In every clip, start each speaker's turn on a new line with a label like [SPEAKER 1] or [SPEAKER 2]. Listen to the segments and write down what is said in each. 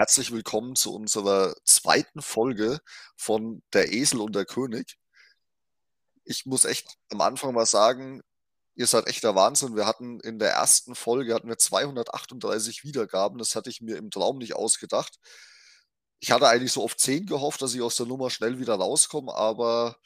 [SPEAKER 1] Herzlich willkommen zu unserer zweiten Folge von Der Esel und der König. Ich muss echt am Anfang mal sagen, ihr seid echter Wahnsinn. Wir hatten in der ersten Folge hatten wir 238 Wiedergaben. Das hatte ich mir im Traum nicht ausgedacht. Ich hatte eigentlich so auf 10 gehofft, dass ich aus der Nummer schnell wieder rauskomme, aber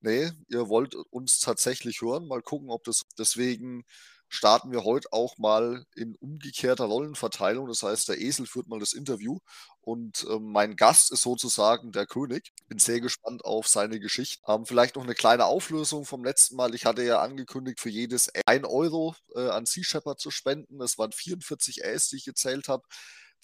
[SPEAKER 1] nee, ihr wollt uns tatsächlich hören. Mal gucken, ob das deswegen starten wir heute auch mal in umgekehrter Rollenverteilung. Das heißt, der Esel führt mal das Interview und äh, mein Gast ist sozusagen der König. Bin sehr gespannt auf seine Geschichte. Ähm, vielleicht noch eine kleine Auflösung vom letzten Mal. Ich hatte ja angekündigt, für jedes 1 Euro äh, an Sea Shepherd zu spenden. Das waren 44 Äs, die ich gezählt habe.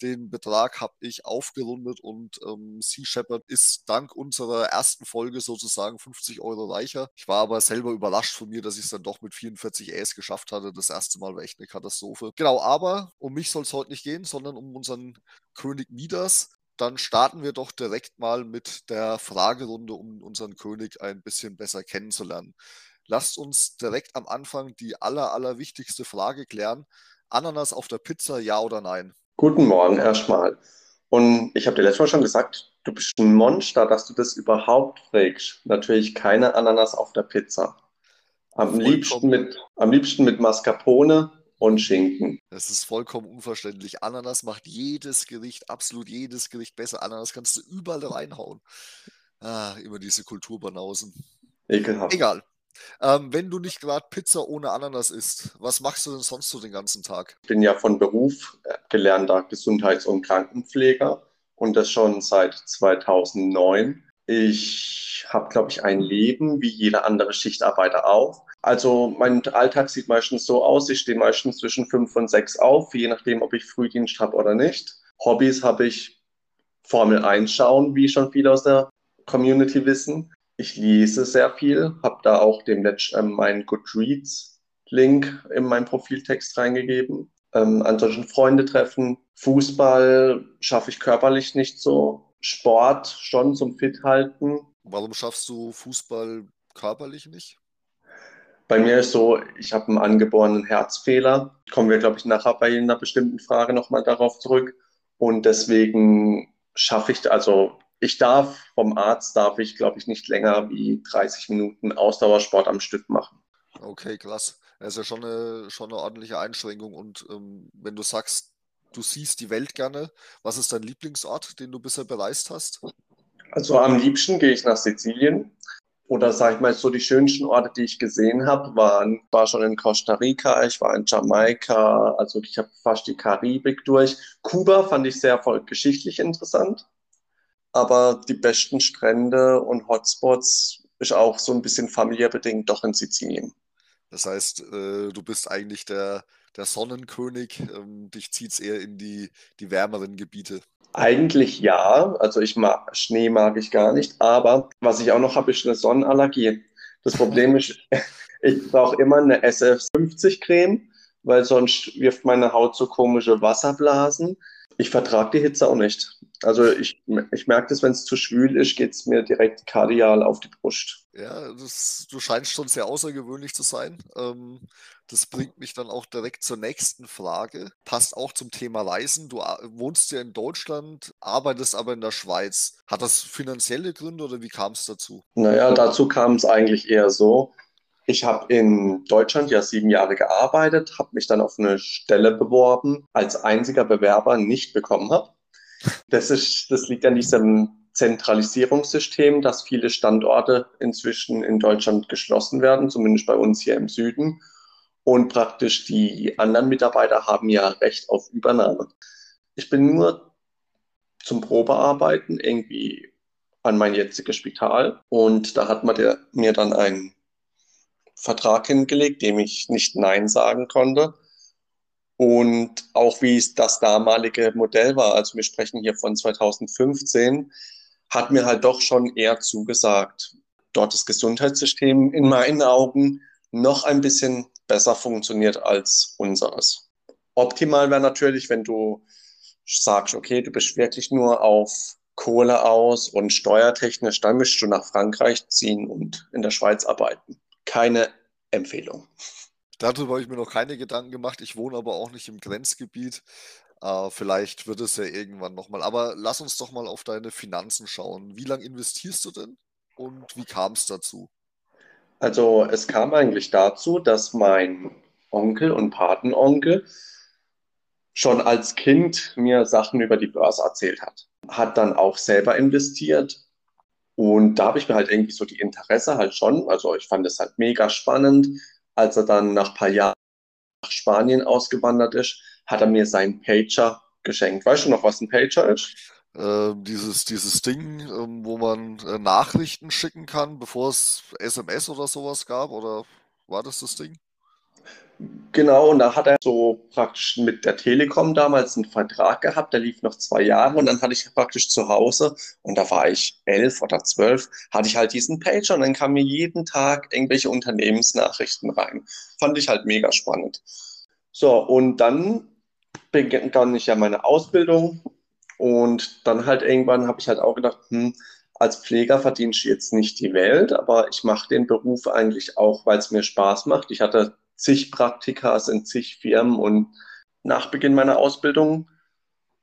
[SPEAKER 1] Den Betrag habe ich aufgerundet und ähm, Sea Shepherd ist dank unserer ersten Folge sozusagen 50 Euro reicher. Ich war aber selber überrascht von mir, dass ich es dann doch mit 44 Äs geschafft hatte. Das erste Mal war echt eine Katastrophe. Genau, aber um mich soll es heute nicht gehen, sondern um unseren König Midas. Dann starten wir doch direkt mal mit der Fragerunde, um unseren König ein bisschen besser kennenzulernen. Lasst uns direkt am Anfang die aller, aller wichtigste Frage klären. Ananas auf der Pizza, ja oder nein?
[SPEAKER 2] Guten Morgen erstmal. Und ich habe dir letztes Mal schon gesagt, du bist ein Monster, dass du das überhaupt fragst. Natürlich keine Ananas auf der Pizza. Am liebsten, mit, am liebsten mit Mascarpone und Schinken.
[SPEAKER 1] Das ist vollkommen unverständlich. Ananas macht jedes Gericht, absolut jedes Gericht besser. Ananas kannst du überall reinhauen. Ah, immer diese Kulturbanausen.
[SPEAKER 2] Ekelhaft.
[SPEAKER 1] Egal. Ähm, wenn du nicht gerade Pizza ohne Ananas isst, was machst du denn sonst so den ganzen Tag?
[SPEAKER 2] Ich bin ja von Beruf äh, gelernter Gesundheits- und Krankenpfleger und das schon seit 2009. Ich habe, glaube ich, ein Leben wie jeder andere Schichtarbeiter auch. Also mein Alltag sieht meistens so aus, ich stehe meistens zwischen fünf und sechs auf, je nachdem, ob ich Frühdienst habe oder nicht. Hobbys habe ich Formel 1 schauen, wie schon viele aus der Community wissen. Ich lese sehr viel, habe da auch dem Letsch äh, meinen Goodreads-Link in meinen Profiltext reingegeben. Ähm, ansonsten Freunde treffen. Fußball schaffe ich körperlich nicht so. Sport schon zum Fit halten.
[SPEAKER 1] Warum schaffst du Fußball körperlich nicht?
[SPEAKER 2] Bei mir ist so, ich habe einen angeborenen Herzfehler. Kommen wir, glaube ich, nachher bei einer bestimmten Frage nochmal darauf zurück. Und deswegen schaffe ich, also ich darf vom Arzt, darf ich, glaube ich, nicht länger wie 30 Minuten Ausdauersport am Stück machen.
[SPEAKER 1] Okay, krass. Das ist ja schon eine, schon eine ordentliche Einschränkung. Und ähm, wenn du sagst, du siehst die Welt gerne, was ist dein Lieblingsort, den du bisher bereist hast?
[SPEAKER 2] Also am liebsten gehe ich nach Sizilien. Oder sage ich mal, so die schönsten Orte, die ich gesehen habe, waren, war schon in Costa Rica, ich war in Jamaika, also ich habe fast die Karibik durch. Kuba fand ich sehr voll geschichtlich interessant aber die besten Strände und Hotspots ist auch so ein bisschen familiär bedingt doch in Sizilien.
[SPEAKER 1] Das heißt, äh, du bist eigentlich der, der Sonnenkönig, ähm, dich zieht es eher in die, die wärmeren Gebiete.
[SPEAKER 2] Eigentlich ja, also ich mag Schnee mag ich gar nicht, aber was ich auch noch habe, ist eine Sonnenallergie. Das Problem ist, ich brauche immer eine SF50 Creme, weil sonst wirft meine Haut so komische Wasserblasen. Ich vertrage die Hitze auch nicht. Also ich, ich merke das, wenn es zu schwül ist, geht es mir direkt kardial auf die Brust.
[SPEAKER 1] Ja, das, du scheinst schon sehr außergewöhnlich zu sein. Ähm, das bringt mich dann auch direkt zur nächsten Frage. Passt auch zum Thema Reisen. Du wohnst ja in Deutschland, arbeitest aber in der Schweiz. Hat das finanzielle Gründe oder wie kam es dazu?
[SPEAKER 2] Naja, dazu kam es eigentlich eher so. Ich habe in Deutschland ja sieben Jahre gearbeitet, habe mich dann auf eine Stelle beworben, als einziger Bewerber nicht bekommen habe. Das, ist, das liegt an diesem Zentralisierungssystem, dass viele Standorte inzwischen in Deutschland geschlossen werden, zumindest bei uns hier im Süden. Und praktisch die anderen Mitarbeiter haben ja Recht auf Übernahme. Ich bin nur zum Probearbeiten irgendwie an mein jetziges Spital und da hat man der, mir dann einen Vertrag hingelegt, dem ich nicht Nein sagen konnte und auch wie es das damalige Modell war, also wir sprechen hier von 2015, hat mir halt doch schon eher zugesagt. Dort das Gesundheitssystem in meinen Augen noch ein bisschen besser funktioniert als unseres. Optimal wäre natürlich, wenn du sagst, okay, du bist wirklich nur auf Kohle aus und steuertechnisch, dann müsstest du nach Frankreich ziehen und in der Schweiz arbeiten. Keine Empfehlung.
[SPEAKER 1] Darüber habe ich mir noch keine Gedanken gemacht. Ich wohne aber auch nicht im Grenzgebiet. Äh, vielleicht wird es ja irgendwann nochmal. Aber lass uns doch mal auf deine Finanzen schauen. Wie lange investierst du denn und wie kam es dazu?
[SPEAKER 2] Also es kam eigentlich dazu, dass mein Onkel und Patenonkel schon als Kind mir Sachen über die Börse erzählt hat. Hat dann auch selber investiert. Und da habe ich mir halt irgendwie so die Interesse halt schon, also ich fand es halt mega spannend. Als er dann nach ein paar Jahren nach Spanien ausgewandert ist, hat er mir seinen Pager geschenkt. Weißt du noch, was ein Pager ist?
[SPEAKER 1] Äh, dieses, dieses Ding, äh, wo man äh, Nachrichten schicken kann, bevor es SMS oder sowas gab, oder war das das Ding?
[SPEAKER 2] Genau, und da hat er so praktisch mit der Telekom damals einen Vertrag gehabt, der lief noch zwei Jahre und dann hatte ich praktisch zu Hause und da war ich elf oder zwölf, hatte ich halt diesen Pager und dann kamen mir jeden Tag irgendwelche Unternehmensnachrichten rein. Fand ich halt mega spannend. So, und dann begann ich ja meine Ausbildung und dann halt irgendwann habe ich halt auch gedacht, hm, als Pfleger verdiene ich jetzt nicht die Welt, aber ich mache den Beruf eigentlich auch, weil es mir Spaß macht. Ich hatte zig Praktikas in zig Firmen und nach Beginn meiner Ausbildung.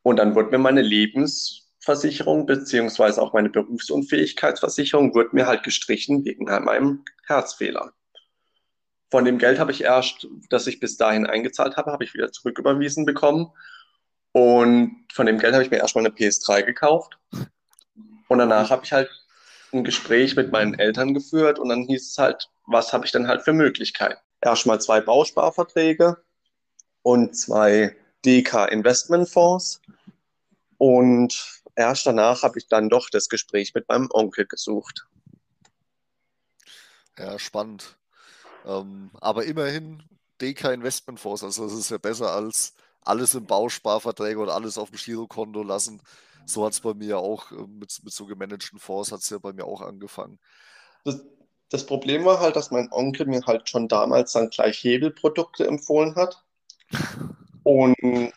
[SPEAKER 2] Und dann wurde mir meine Lebensversicherung beziehungsweise auch meine Berufsunfähigkeitsversicherung wurde mir halt gestrichen wegen meinem Herzfehler. Von dem Geld habe ich erst, das ich bis dahin eingezahlt habe, habe ich wieder zurücküberwiesen bekommen. Und von dem Geld habe ich mir erstmal eine PS3 gekauft. Und danach habe ich halt ein Gespräch mit meinen Eltern geführt und dann hieß es halt, was habe ich dann halt für Möglichkeiten? Erstmal zwei Bausparverträge und zwei DK Investmentfonds. Und erst danach habe ich dann doch das Gespräch mit meinem Onkel gesucht.
[SPEAKER 1] Ja, spannend. Ähm, aber immerhin DK Investmentfonds, also das ist ja besser als alles im Bausparverträge oder alles auf dem Girokonto lassen. So hat es bei mir auch äh, mit, mit so gemanagten Fonds hat es ja bei mir auch angefangen.
[SPEAKER 2] Das, das, Problem war halt, dass mein Onkel mir halt schon damals dann gleich Hebelprodukte empfohlen hat. Und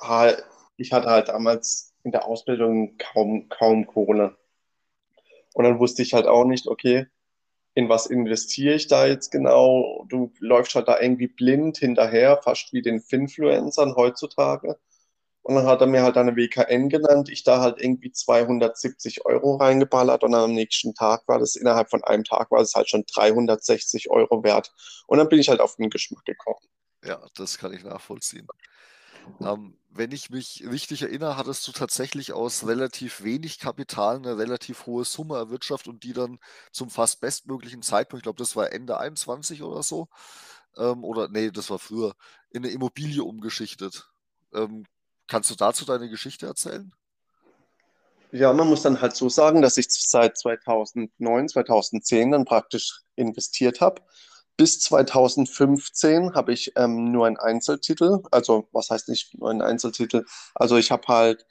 [SPEAKER 2] halt, ich hatte halt damals in der Ausbildung kaum, kaum Kohle. Und dann wusste ich halt auch nicht, okay, in was investiere ich da jetzt genau? Du läufst halt da irgendwie blind hinterher, fast wie den Finfluencern heutzutage. Und dann hat er mir halt eine WKN genannt, ich da halt irgendwie 270 Euro reingeballert und am nächsten Tag war das, innerhalb von einem Tag war es halt schon 360 Euro wert. Und dann bin ich halt auf den Geschmack gekommen.
[SPEAKER 1] Ja, das kann ich nachvollziehen. Ähm, wenn ich mich richtig erinnere, hattest du tatsächlich aus relativ wenig Kapital eine relativ hohe Summe erwirtschaftet und die dann zum fast bestmöglichen Zeitpunkt, ich glaube, das war Ende 21 oder so, ähm, oder nee, das war früher, in eine Immobilie umgeschichtet. Ähm, kannst du dazu deine Geschichte erzählen?
[SPEAKER 2] Ja, man muss dann halt so sagen, dass ich seit 2009, 2010 dann praktisch investiert habe bis 2015 habe ich ähm, nur einen Einzeltitel, also was heißt nicht nur einen Einzeltitel? Also ich habe halt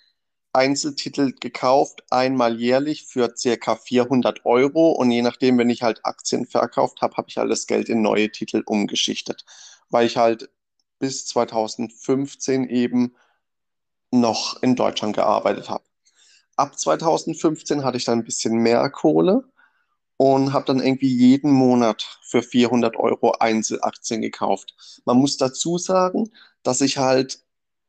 [SPEAKER 2] Einzeltitel gekauft, einmal jährlich für circa 400 Euro und je nachdem, wenn ich halt Aktien verkauft habe, habe ich alles Geld in neue Titel umgeschichtet, weil ich halt bis 2015 eben noch in Deutschland gearbeitet habe. Ab 2015 hatte ich dann ein bisschen mehr Kohle und habe dann irgendwie jeden Monat für 400 Euro Einzelaktien gekauft. Man muss dazu sagen, dass ich halt,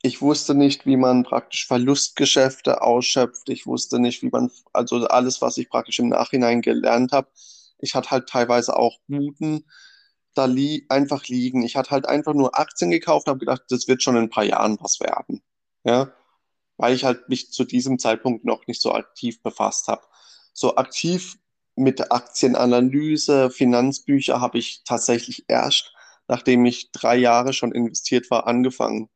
[SPEAKER 2] ich wusste nicht, wie man praktisch Verlustgeschäfte ausschöpft. Ich wusste nicht, wie man, also alles, was ich praktisch im Nachhinein gelernt habe. Ich hatte halt teilweise auch Muten da li einfach liegen. Ich hatte halt einfach nur Aktien gekauft, habe gedacht, das wird schon in ein paar Jahren was werden. Ja, weil ich halt mich zu diesem Zeitpunkt noch nicht so aktiv befasst habe. So aktiv mit Aktienanalyse, Finanzbücher habe ich tatsächlich erst, nachdem ich drei Jahre schon investiert war, angefangen.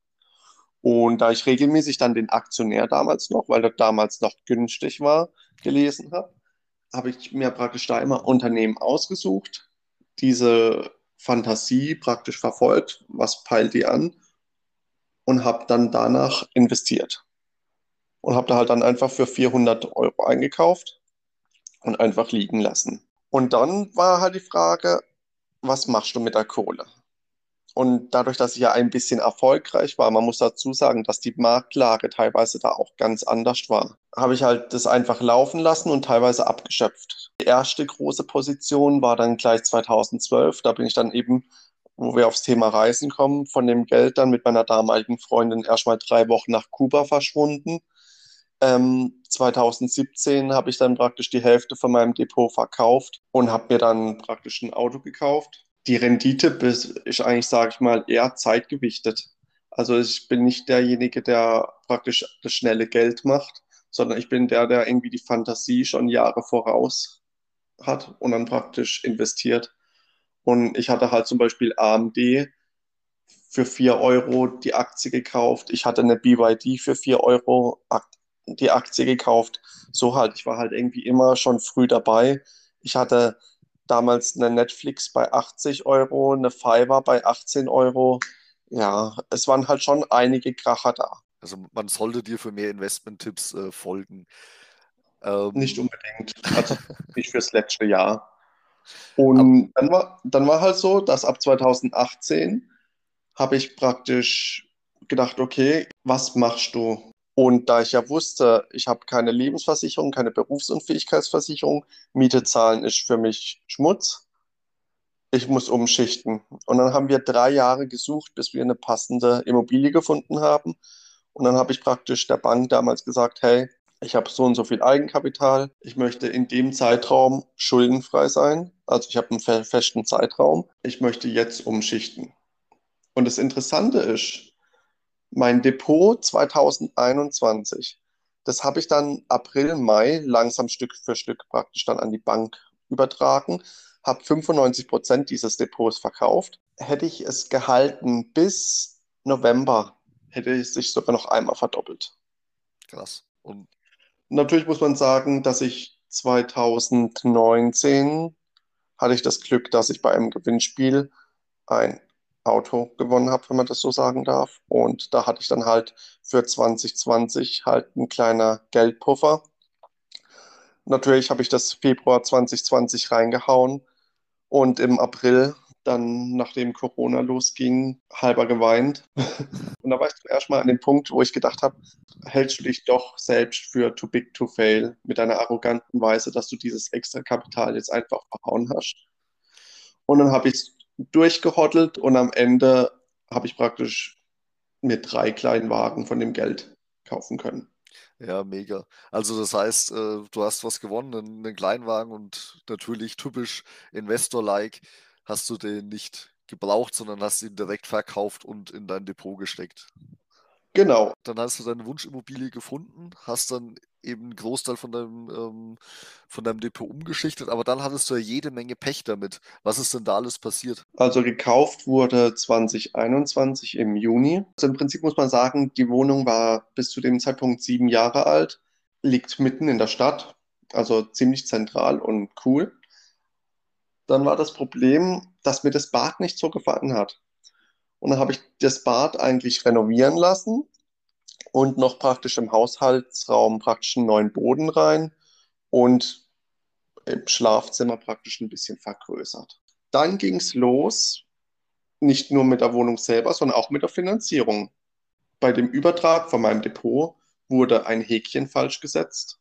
[SPEAKER 2] Und da ich regelmäßig dann den Aktionär damals noch, weil das damals noch günstig war, gelesen habe, habe ich mir praktisch da immer Unternehmen ausgesucht, diese Fantasie praktisch verfolgt, was peilt die an und habe dann danach investiert. Und habe da halt dann einfach für 400 Euro eingekauft und einfach liegen lassen. Und dann war halt die Frage, was machst du mit der Kohle? Und dadurch, dass ich ja ein bisschen erfolgreich war, man muss dazu sagen, dass die Marktlage teilweise da auch ganz anders war, habe ich halt das einfach laufen lassen und teilweise abgeschöpft. Die erste große Position war dann gleich 2012. Da bin ich dann eben wo wir aufs Thema Reisen kommen, von dem Geld dann mit meiner damaligen Freundin erstmal drei Wochen nach Kuba verschwunden. Ähm, 2017 habe ich dann praktisch die Hälfte von meinem Depot verkauft und habe mir dann praktisch ein Auto gekauft. Die Rendite ist eigentlich, sage ich mal, eher zeitgewichtet. Also ich bin nicht derjenige, der praktisch das schnelle Geld macht, sondern ich bin der, der irgendwie die Fantasie schon Jahre voraus hat und dann praktisch investiert. Und ich hatte halt zum Beispiel AMD für 4 Euro die Aktie gekauft. Ich hatte eine BYD für 4 Euro die Aktie gekauft. So halt, ich war halt irgendwie immer schon früh dabei. Ich hatte damals eine Netflix bei 80 Euro, eine Fiverr bei 18 Euro. Ja, es waren halt schon einige Kracher da.
[SPEAKER 1] Also man sollte dir für mehr Investment-Tipps äh, folgen.
[SPEAKER 2] Ähm, nicht unbedingt. Also nicht fürs letzte Jahr. Und dann war, dann war halt so, dass ab 2018 habe ich praktisch gedacht, okay, was machst du? Und da ich ja wusste, ich habe keine Lebensversicherung, keine Berufsunfähigkeitsversicherung, Miete zahlen ist für mich Schmutz. Ich muss umschichten. Und dann haben wir drei Jahre gesucht, bis wir eine passende Immobilie gefunden haben. Und dann habe ich praktisch der Bank damals gesagt, hey, ich habe so und so viel Eigenkapital. Ich möchte in dem Zeitraum schuldenfrei sein. Also ich habe einen festen Zeitraum. Ich möchte jetzt umschichten. Und das Interessante ist, mein Depot 2021, das habe ich dann April, Mai langsam Stück für Stück praktisch dann an die Bank übertragen, habe 95 Prozent dieses Depots verkauft. Hätte ich es gehalten bis November, hätte es sich sogar noch einmal verdoppelt.
[SPEAKER 1] Krass.
[SPEAKER 2] Und natürlich muss man sagen, dass ich 2019 hatte ich das Glück, dass ich bei einem Gewinnspiel ein Auto gewonnen habe, wenn man das so sagen darf. Und da hatte ich dann halt für 2020 halt ein kleiner Geldpuffer. Natürlich habe ich das Februar 2020 reingehauen und im April dann, nachdem Corona losging, halber geweint. und da war ich zum ersten Mal an dem Punkt, wo ich gedacht habe, hältst du dich doch selbst für too big to fail mit deiner arroganten Weise, dass du dieses extra Kapital jetzt einfach verhauen hast. Und dann habe ich es durchgehottelt und am Ende habe ich praktisch mir drei kleinen Wagen von dem Geld kaufen können.
[SPEAKER 1] Ja, mega. Also das heißt, äh, du hast was gewonnen, einen, einen Kleinwagen und natürlich typisch Investor-like hast du den nicht gebraucht, sondern hast ihn direkt verkauft und in dein Depot gesteckt.
[SPEAKER 2] Genau.
[SPEAKER 1] Dann hast du deine Wunschimmobilie gefunden, hast dann eben einen Großteil von deinem, ähm, von deinem Depot umgeschichtet, aber dann hattest du ja jede Menge Pech damit. Was ist denn da alles passiert?
[SPEAKER 2] Also gekauft wurde 2021 im Juni. Also im Prinzip muss man sagen, die Wohnung war bis zu dem Zeitpunkt sieben Jahre alt, liegt mitten in der Stadt, also ziemlich zentral und cool. Dann war das Problem, dass mir das Bad nicht so gefallen hat. Und dann habe ich das Bad eigentlich renovieren lassen und noch praktisch im Haushaltsraum praktisch einen neuen Boden rein und im Schlafzimmer praktisch ein bisschen vergrößert. Dann ging es los, nicht nur mit der Wohnung selber, sondern auch mit der Finanzierung. Bei dem Übertrag von meinem Depot wurde ein Häkchen falsch gesetzt.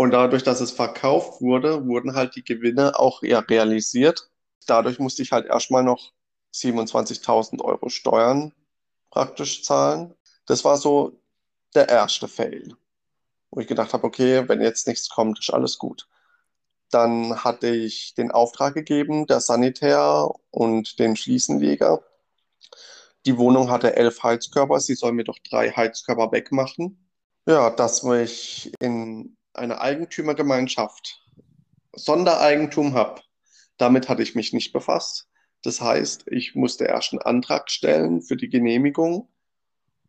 [SPEAKER 2] Und dadurch, dass es verkauft wurde, wurden halt die Gewinne auch eher realisiert. Dadurch musste ich halt erstmal noch 27.000 Euro Steuern praktisch zahlen. Das war so der erste Fail, wo ich gedacht habe, okay, wenn jetzt nichts kommt, ist alles gut. Dann hatte ich den Auftrag gegeben, der Sanitär und dem Schließenleger. Die Wohnung hatte elf Heizkörper, sie soll mir doch drei Heizkörper wegmachen. Ja, dass ich in einer Eigentümergemeinschaft Sondereigentum habe, damit hatte ich mich nicht befasst. Das heißt, ich musste erst einen Antrag stellen für die Genehmigung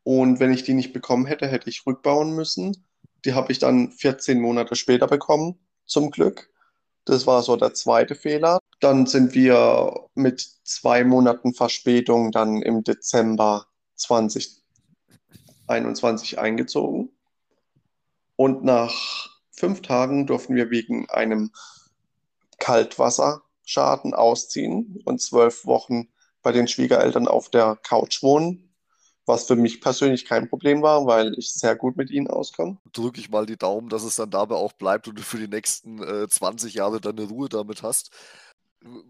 [SPEAKER 2] und wenn ich die nicht bekommen hätte, hätte ich rückbauen müssen. Die habe ich dann 14 Monate später bekommen, zum Glück. Das war so der zweite Fehler. Dann sind wir mit zwei Monaten Verspätung dann im Dezember 2021 eingezogen. Und nach fünf Tagen durften wir wegen einem Kaltwasserschaden ausziehen und zwölf Wochen bei den Schwiegereltern auf der Couch wohnen was für mich persönlich kein Problem war, weil ich sehr gut mit ihnen auskomme.
[SPEAKER 1] Drücke ich mal die Daumen, dass es dann dabei auch bleibt und du für die nächsten äh, 20 Jahre deine Ruhe damit hast.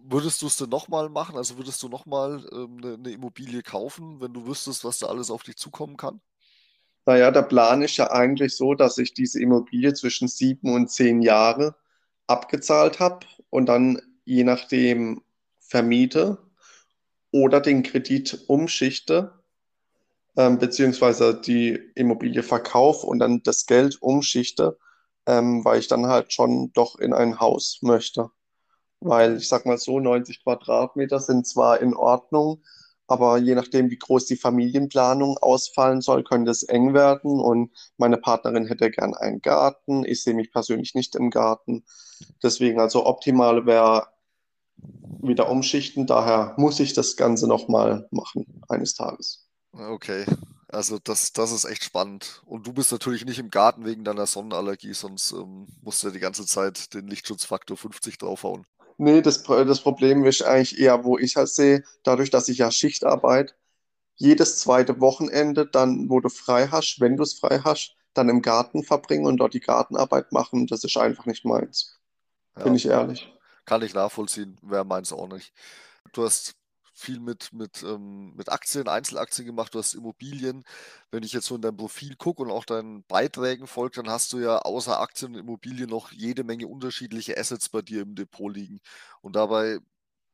[SPEAKER 1] Würdest du es denn nochmal machen? Also würdest du nochmal ähm, eine, eine Immobilie kaufen, wenn du wüsstest, was da alles auf dich zukommen kann?
[SPEAKER 2] Naja, der Plan ist ja eigentlich so, dass ich diese Immobilie zwischen sieben und zehn Jahre abgezahlt habe und dann je nachdem vermiete oder den Kredit umschichte, ähm, beziehungsweise die Immobilie verkaufe und dann das Geld umschichte, ähm, weil ich dann halt schon doch in ein Haus möchte. Weil ich sag mal so, 90 Quadratmeter sind zwar in Ordnung, aber je nachdem, wie groß die Familienplanung ausfallen soll, könnte es eng werden. Und meine Partnerin hätte gern einen Garten. Ich sehe mich persönlich nicht im Garten. Deswegen, also optimal wäre wieder umschichten. Daher muss ich das Ganze nochmal machen, eines Tages.
[SPEAKER 1] Okay, also das, das ist echt spannend. Und du bist natürlich nicht im Garten wegen deiner Sonnenallergie, sonst ähm, musst du ja die ganze Zeit den Lichtschutzfaktor 50 draufhauen.
[SPEAKER 2] Nee, das, das Problem ist eigentlich eher, wo ich halt sehe, dadurch, dass ich ja Schicht arbeite, jedes zweite Wochenende, dann, wo du frei hast, wenn du es frei hast, dann im Garten verbringen und dort die Gartenarbeit machen, das ist einfach nicht meins.
[SPEAKER 1] Ja,
[SPEAKER 2] Bin ich ehrlich.
[SPEAKER 1] kann ich nachvollziehen, wäre meins auch nicht. Du hast viel mit, mit, ähm, mit Aktien, Einzelaktien gemacht, du hast Immobilien. Wenn ich jetzt so in dein Profil gucke und auch deinen Beiträgen folge, dann hast du ja außer Aktien und Immobilien noch jede Menge unterschiedliche Assets bei dir im Depot liegen. Und dabei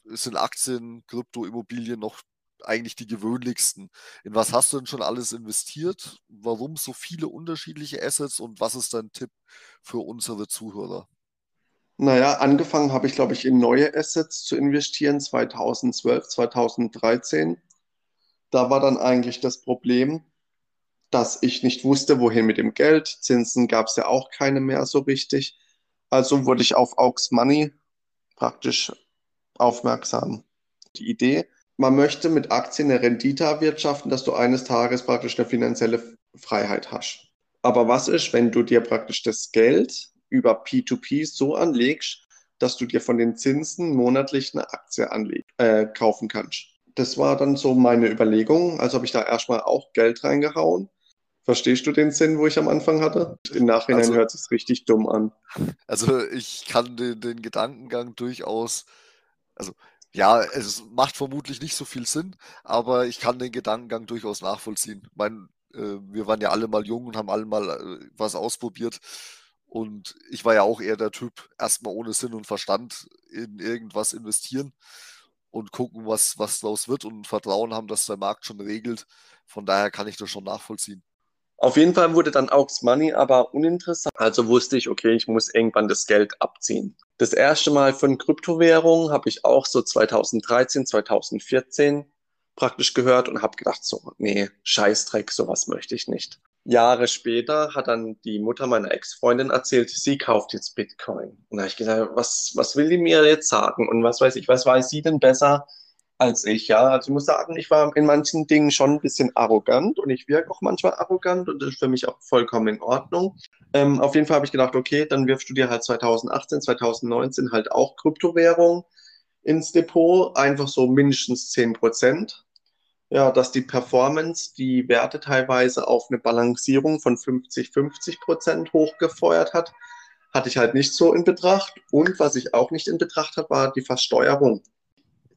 [SPEAKER 1] sind Aktien, Krypto, Immobilien noch eigentlich die gewöhnlichsten. In was hast du denn schon alles investiert? Warum so viele unterschiedliche Assets und was ist dein Tipp für unsere Zuhörer?
[SPEAKER 2] Naja, angefangen habe ich, glaube ich, in neue Assets zu investieren 2012, 2013. Da war dann eigentlich das Problem, dass ich nicht wusste, wohin mit dem Geld. Zinsen gab es ja auch keine mehr so richtig. Also wurde ich auf Aux Money praktisch aufmerksam. Die Idee, man möchte mit Aktien eine Rendite erwirtschaften, dass du eines Tages praktisch eine finanzielle Freiheit hast. Aber was ist, wenn du dir praktisch das Geld über P2P so anlegst, dass du dir von den Zinsen monatlich eine Aktie anleg äh, kaufen kannst. Das war dann so meine Überlegung. Also habe ich da erstmal auch Geld reingehauen. Verstehst du den Sinn, wo ich am Anfang hatte? Im Nachhinein also, hört es richtig dumm an.
[SPEAKER 1] Also ich kann den, den Gedankengang durchaus, also ja, es macht vermutlich nicht so viel Sinn, aber ich kann den Gedankengang durchaus nachvollziehen. Ich meine, äh, wir waren ja alle mal jung und haben alle mal äh, was ausprobiert. Und ich war ja auch eher der Typ, erstmal ohne Sinn und Verstand in irgendwas investieren und gucken, was, was daraus wird und Vertrauen haben, dass der Markt schon regelt. Von daher kann ich das schon nachvollziehen.
[SPEAKER 2] Auf jeden Fall wurde dann auch das Money aber uninteressant. Also wusste ich, okay, ich muss irgendwann das Geld abziehen. Das erste Mal von Kryptowährungen habe ich auch so 2013, 2014 praktisch gehört und habe gedacht, so, nee, Scheißdreck, sowas möchte ich nicht. Jahre später hat dann die Mutter meiner Ex-Freundin erzählt, sie kauft jetzt Bitcoin. Und da habe ich gesagt, was, was will die mir jetzt sagen? Und was weiß ich, was weiß sie denn besser als ich? Ja, also ich muss sagen, ich war in manchen Dingen schon ein bisschen arrogant und ich wirke auch manchmal arrogant und das ist für mich auch vollkommen in Ordnung. Ähm, auf jeden Fall habe ich gedacht, okay, dann wirfst du dir halt 2018, 2019 halt auch Kryptowährung ins Depot, einfach so mindestens 10 Prozent ja, dass die Performance die Werte teilweise auf eine Balancierung von 50, 50 Prozent hochgefeuert hat, hatte ich halt nicht so in Betracht. Und was ich auch nicht in Betracht hatte, war die Versteuerung.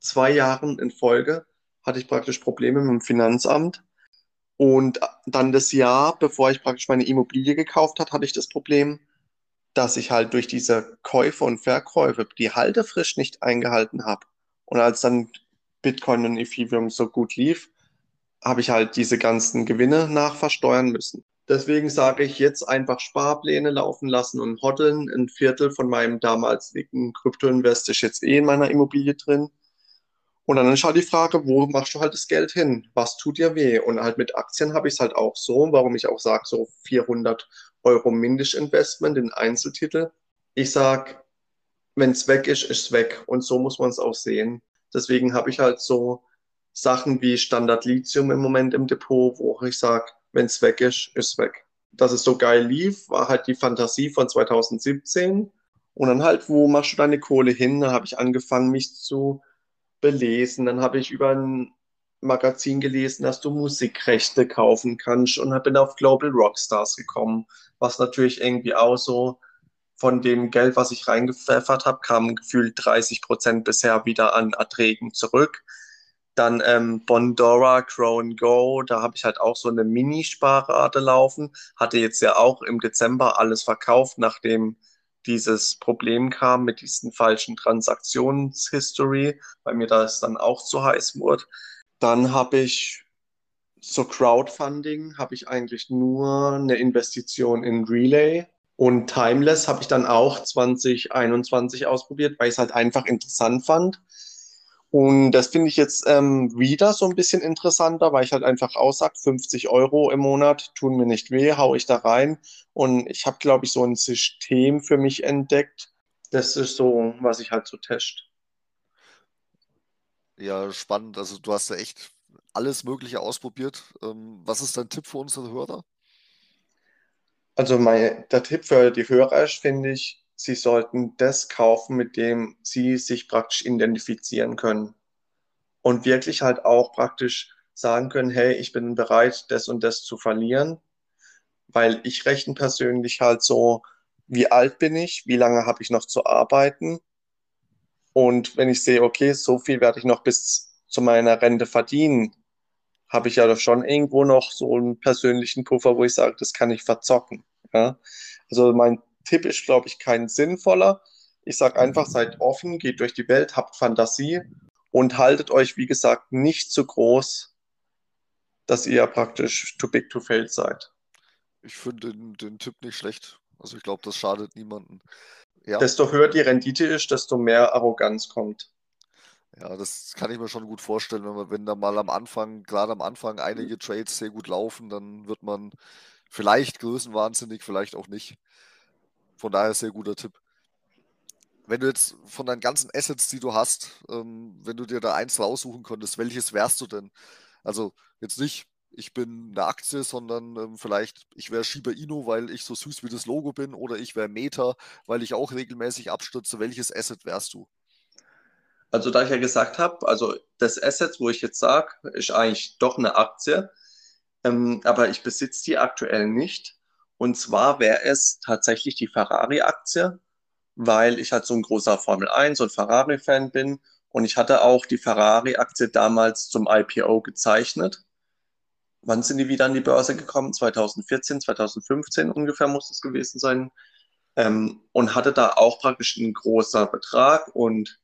[SPEAKER 2] Zwei Jahren in Folge hatte ich praktisch Probleme mit dem Finanzamt. Und dann das Jahr, bevor ich praktisch meine Immobilie gekauft habe, hatte ich das Problem, dass ich halt durch diese Käufe und Verkäufe die Haltefrist nicht eingehalten habe. Und als dann Bitcoin und Ethereum so gut lief, habe ich halt diese ganzen Gewinne nachversteuern müssen. Deswegen sage ich jetzt einfach Sparpläne laufen lassen und hodeln. Ein Viertel von meinem damaligen Kryptoinvest ist jetzt eh in meiner Immobilie drin. Und dann ist halt die Frage, wo machst du halt das Geld hin? Was tut dir weh? Und halt mit Aktien habe ich es halt auch so, warum ich auch sage, so 400 Euro Mindestinvestment in Einzeltitel. Ich sage, wenn es weg ist, ist es weg. Und so muss man es auch sehen. Deswegen habe ich halt so Sachen wie Standard Lithium im Moment im Depot, wo ich sage, wenn es weg ist, ist weg. Dass es so geil lief, war halt die Fantasie von 2017. Und dann halt, wo machst du deine Kohle hin? Dann habe ich angefangen, mich zu belesen. Dann habe ich über ein Magazin gelesen, dass du Musikrechte kaufen kannst und bin auf Global Rockstars gekommen, was natürlich irgendwie auch so von dem Geld, was ich reingepfeffert habe, kamen gefühlt 30 Prozent bisher wieder an Erträgen zurück. Dann ähm, Bondora, Crow Go, da habe ich halt auch so eine Mini-Sparrate laufen. Hatte jetzt ja auch im Dezember alles verkauft, nachdem dieses Problem kam mit diesen falschen Transaktionshistory, weil mir das dann auch zu heiß wurde. Dann habe ich so Crowdfunding, habe ich eigentlich nur eine Investition in Relay. Und Timeless habe ich dann auch 2021 ausprobiert, weil ich es halt einfach interessant fand. Und das finde ich jetzt ähm, wieder so ein bisschen interessanter, weil ich halt einfach aussage, 50 Euro im Monat tun mir nicht weh, haue ich da rein. Und ich habe, glaube ich, so ein System für mich entdeckt. Das ist so, was ich halt so teste.
[SPEAKER 1] Ja, spannend. Also du hast ja echt alles Mögliche ausprobiert. Ähm, was ist dein Tipp für unsere Hörer?
[SPEAKER 2] Also mein, der Tipp für die Hörer ist, finde ich, sie sollten das kaufen, mit dem sie sich praktisch identifizieren können. Und wirklich halt auch praktisch sagen können, hey, ich bin bereit, das und das zu verlieren. Weil ich rechne persönlich halt so, wie alt bin ich, wie lange habe ich noch zu arbeiten. Und wenn ich sehe, okay, so viel werde ich noch bis zu meiner Rente verdienen, habe ich ja doch schon irgendwo noch so einen persönlichen Puffer, wo ich sage, das kann ich verzocken. Ja? Also mein Tipp ist, glaube ich, kein sinnvoller. Ich sage einfach, seid offen, geht durch die Welt, habt Fantasie und haltet euch, wie gesagt, nicht zu groß, dass ihr praktisch too big to fail seid.
[SPEAKER 1] Ich finde den, den Tipp nicht schlecht. Also ich glaube, das schadet niemanden.
[SPEAKER 2] Ja. Desto höher die Rendite ist, desto mehr Arroganz kommt.
[SPEAKER 1] Ja, das kann ich mir schon gut vorstellen, wenn man, wenn da mal am Anfang, gerade am Anfang einige Trades sehr gut laufen, dann wird man vielleicht größenwahnsinnig, vielleicht auch nicht. Von daher sehr guter Tipp. Wenn du jetzt von deinen ganzen Assets, die du hast, ähm, wenn du dir da eins raussuchen könntest, welches wärst du denn? Also jetzt nicht, ich bin eine Aktie, sondern ähm, vielleicht, ich wäre Shiba Inu, weil ich so süß wie das Logo bin, oder ich wäre Meta, weil ich auch regelmäßig abstürze. Welches Asset wärst du?
[SPEAKER 2] Also da ich ja gesagt habe, also das Asset, wo ich jetzt sage, ist eigentlich doch eine Aktie, ähm, aber ich besitze die aktuell nicht. Und zwar wäre es tatsächlich die Ferrari-Aktie, weil ich halt so ein großer Formel 1 und Ferrari-Fan bin. Und ich hatte auch die Ferrari-Aktie damals zum IPO gezeichnet. Wann sind die wieder an die Börse gekommen? 2014, 2015 ungefähr muss es gewesen sein. Ähm, und hatte da auch praktisch einen großen Betrag und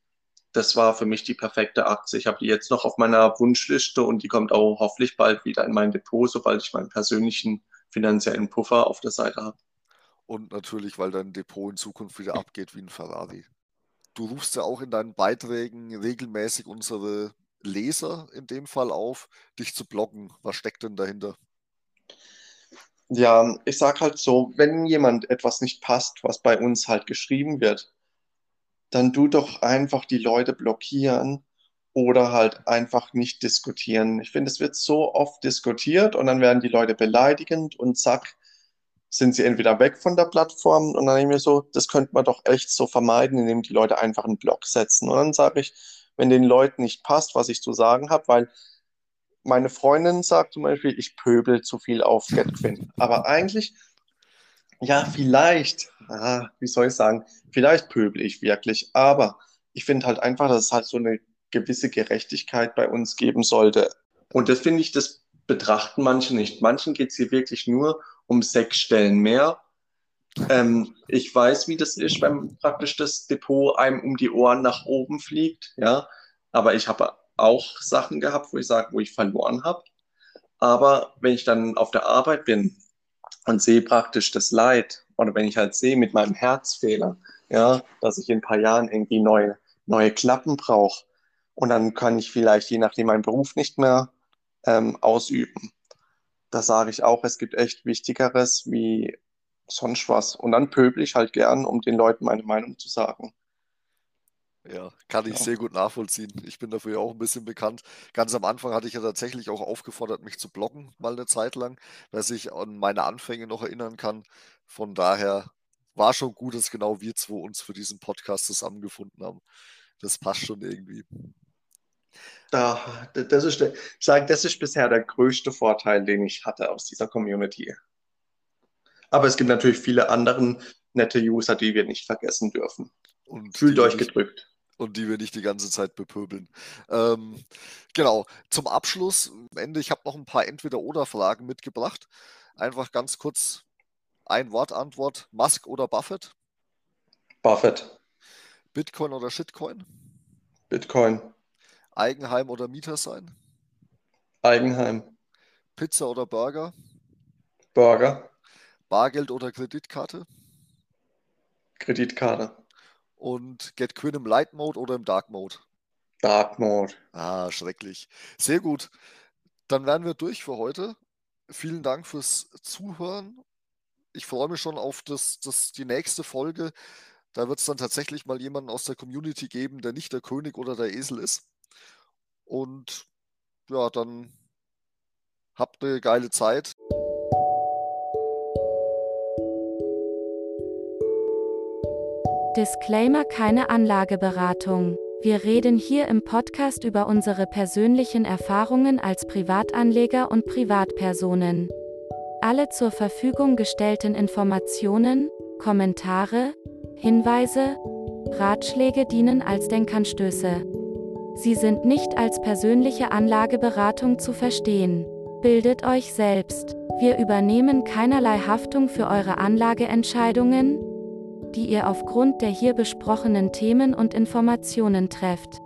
[SPEAKER 2] das war für mich die perfekte Aktie. Ich habe die jetzt noch auf meiner Wunschliste und die kommt auch hoffentlich bald wieder in mein Depot, sobald ich meinen persönlichen finanziellen Puffer auf der Seite habe.
[SPEAKER 1] Und natürlich, weil dein Depot in Zukunft wieder abgeht wie ein Ferrari. Du rufst ja auch in deinen Beiträgen regelmäßig unsere Leser in dem Fall auf, dich zu bloggen. Was steckt denn dahinter?
[SPEAKER 2] Ja, ich sag halt so, wenn jemand etwas nicht passt, was bei uns halt geschrieben wird, dann du doch einfach die Leute blockieren oder halt einfach nicht diskutieren. Ich finde, es wird so oft diskutiert und dann werden die Leute beleidigend und zack, sind sie entweder weg von der Plattform und dann denke ich mir so, das könnte man doch echt so vermeiden, indem die Leute einfach einen Blog setzen. Und dann sage ich, wenn den Leuten nicht passt, was ich zu sagen habe, weil meine Freundin sagt zum Beispiel, ich pöbel zu viel auf GetQuinn. Aber eigentlich, ja, vielleicht, ah, wie soll ich sagen, vielleicht pöbel ich wirklich, aber ich finde halt einfach, dass es halt so eine gewisse Gerechtigkeit bei uns geben sollte. Und das finde ich, das betrachten manche nicht. Manchen geht es hier wirklich nur um sechs Stellen mehr. Ähm, ich weiß, wie das ist, wenn praktisch das Depot einem um die Ohren nach oben fliegt, ja. Aber ich habe auch Sachen gehabt, wo ich sage, wo ich verloren habe. Aber wenn ich dann auf der Arbeit bin und sehe praktisch das Leid, oder wenn ich halt sehe mit meinem Herzfehler, ja, dass ich in ein paar Jahren irgendwie neue, neue Klappen brauche, und dann kann ich vielleicht, je nachdem, meinen Beruf nicht mehr ähm, ausüben. Da sage ich auch, es gibt echt Wichtigeres wie sonst was. Und dann pöbel ich halt gern, um den Leuten meine Meinung zu sagen.
[SPEAKER 1] Ja, kann ich ja. sehr gut nachvollziehen. Ich bin dafür ja auch ein bisschen bekannt. Ganz am Anfang hatte ich ja tatsächlich auch aufgefordert, mich zu blocken, mal eine Zeit lang, dass ich an meine Anfänge noch erinnern kann. Von daher war schon gut, dass genau wir zwei uns für diesen Podcast zusammengefunden haben. Das passt schon irgendwie.
[SPEAKER 2] Da, das ist, ich sage, das ist bisher der größte Vorteil, den ich hatte aus dieser Community. Aber es gibt natürlich viele anderen nette User, die wir nicht vergessen dürfen.
[SPEAKER 1] Und
[SPEAKER 2] Fühlt euch gedrückt.
[SPEAKER 1] Und die wir nicht die ganze Zeit bepöbeln. Ähm, genau, zum Abschluss, am Ende, ich habe noch ein paar Entweder-Oder-Fragen mitgebracht. Einfach ganz kurz ein Wort Antwort. Musk oder Buffett?
[SPEAKER 2] Buffett,
[SPEAKER 1] Bitcoin oder Shitcoin?
[SPEAKER 2] Bitcoin,
[SPEAKER 1] Eigenheim oder Mieter sein?
[SPEAKER 2] Eigenheim,
[SPEAKER 1] Pizza oder Burger?
[SPEAKER 2] Burger,
[SPEAKER 1] Bargeld oder Kreditkarte?
[SPEAKER 2] Kreditkarte,
[SPEAKER 1] Und Get Quinn im Light Mode oder im Dark Mode?
[SPEAKER 2] Dark Mode.
[SPEAKER 1] Ah, schrecklich. Sehr gut. Dann wären wir durch für heute. Vielen Dank fürs Zuhören. Ich freue mich schon auf das, das, die nächste Folge. Da wird es dann tatsächlich mal jemanden aus der Community geben, der nicht der König oder der Esel ist. Und ja, dann habt eine geile Zeit.
[SPEAKER 3] Disclaimer keine Anlageberatung. Wir reden hier im Podcast über unsere persönlichen Erfahrungen als Privatanleger und Privatpersonen. Alle zur Verfügung gestellten Informationen, Kommentare, Hinweise, Ratschläge dienen als Denkanstöße. Sie sind nicht als persönliche Anlageberatung zu verstehen. Bildet euch selbst. Wir übernehmen keinerlei Haftung für eure Anlageentscheidungen, die ihr aufgrund der hier besprochenen Themen und Informationen trefft.